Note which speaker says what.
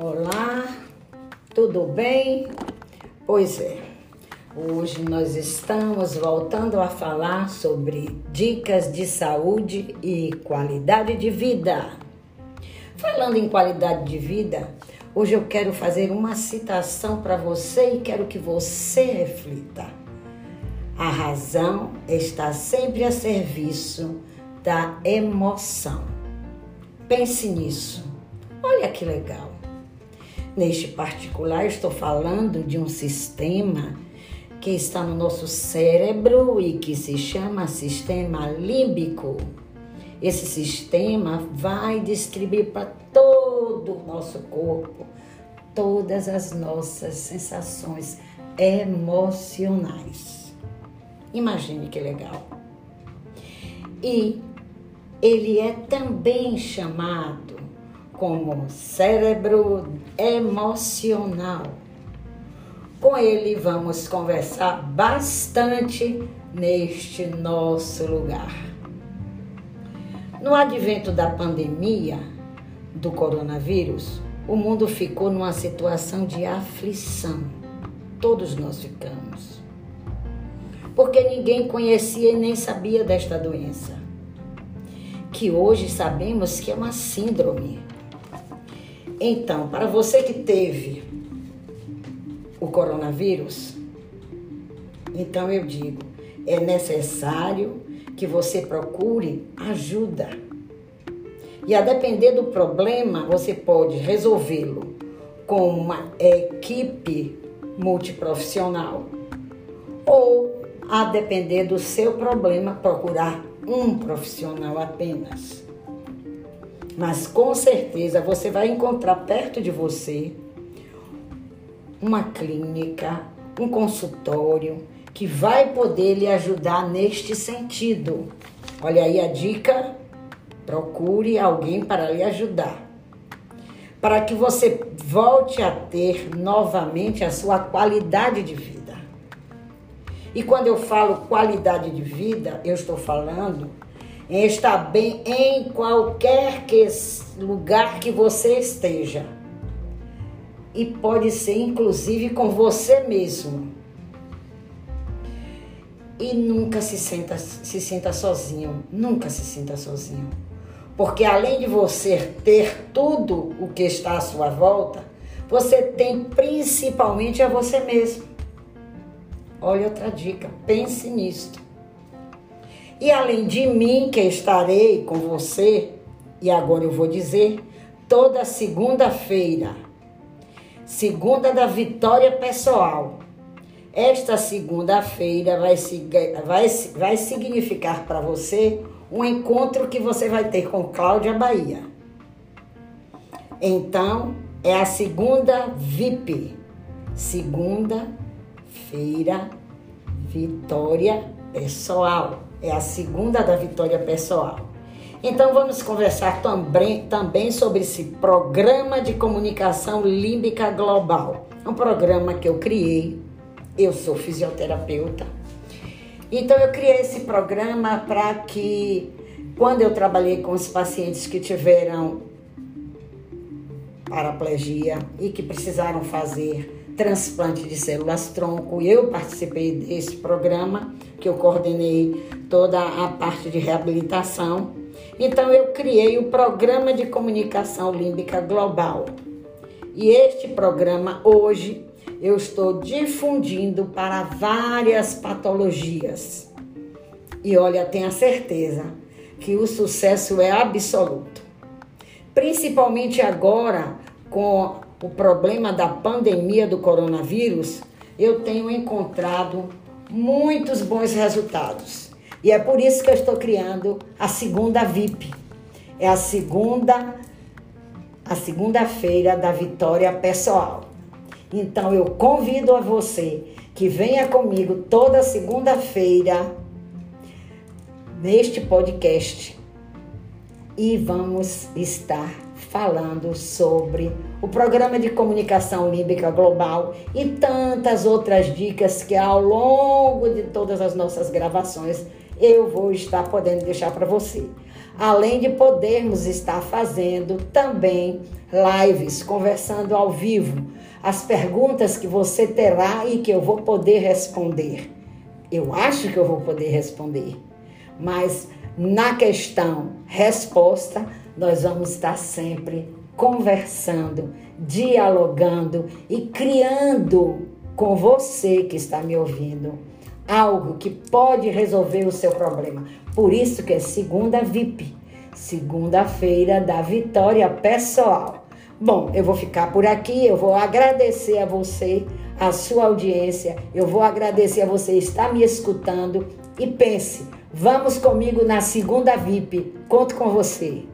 Speaker 1: Olá, tudo bem? Pois é, hoje nós estamos voltando a falar sobre dicas de saúde e qualidade de vida. Falando em qualidade de vida, hoje eu quero fazer uma citação para você e quero que você reflita. A razão está sempre a serviço da emoção. Pense nisso. Olha que legal. Neste particular, estou falando de um sistema que está no nosso cérebro e que se chama sistema límbico. Esse sistema vai distribuir para todo o nosso corpo todas as nossas sensações emocionais. Imagine que legal. E ele é também chamado como cérebro emocional. Com ele vamos conversar bastante neste nosso lugar. No advento da pandemia do coronavírus, o mundo ficou numa situação de aflição. Todos nós ficamos. Porque ninguém conhecia e nem sabia desta doença. Que hoje sabemos que é uma síndrome então, para você que teve o coronavírus, então eu digo, é necessário que você procure ajuda. E a depender do problema, você pode resolvê-lo com uma equipe multiprofissional ou, a depender do seu problema, procurar um profissional apenas. Mas com certeza você vai encontrar perto de você uma clínica, um consultório que vai poder lhe ajudar neste sentido. Olha aí a dica: procure alguém para lhe ajudar. Para que você volte a ter novamente a sua qualidade de vida. E quando eu falo qualidade de vida, eu estou falando em estar bem em qualquer que, lugar que você esteja. E pode ser inclusive com você mesmo. E nunca se sinta, se sinta sozinho, nunca se sinta sozinho. Porque além de você ter tudo o que está à sua volta, você tem principalmente a você mesmo. Olha outra dica, pense nisto. E além de mim, que estarei com você, e agora eu vou dizer, toda segunda-feira, segunda da vitória pessoal. Esta segunda-feira vai, vai, vai significar para você um encontro que você vai ter com Cláudia Bahia. Então, é a segunda VIP. Segunda-feira, vitória pessoal. É a segunda da vitória pessoal. Então vamos conversar também, também sobre esse programa de comunicação límbica global. Um programa que eu criei. Eu sou fisioterapeuta. Então eu criei esse programa para que quando eu trabalhei com os pacientes que tiveram paraplegia e que precisaram fazer transplante de células tronco. Eu participei desse programa, que eu coordenei toda a parte de reabilitação. Então eu criei o programa de comunicação límbica global. E este programa hoje eu estou difundindo para várias patologias. E olha, tenha certeza que o sucesso é absoluto. Principalmente agora com o problema da pandemia do coronavírus, eu tenho encontrado muitos bons resultados. E é por isso que eu estou criando a segunda VIP. É a segunda a segunda-feira da vitória pessoal. Então eu convido a você que venha comigo toda segunda-feira neste podcast e vamos estar falando sobre o programa de comunicação límbica global e tantas outras dicas que ao longo de todas as nossas gravações eu vou estar podendo deixar para você. além de podermos estar fazendo também lives, conversando ao vivo, as perguntas que você terá e que eu vou poder responder. Eu acho que eu vou poder responder, mas na questão resposta, nós vamos estar sempre conversando, dialogando e criando com você que está me ouvindo algo que pode resolver o seu problema. Por isso que é segunda VIP, segunda-feira da vitória pessoal. Bom, eu vou ficar por aqui, eu vou agradecer a você, a sua audiência, eu vou agradecer a você estar me escutando e pense, vamos comigo na segunda VIP. Conto com você.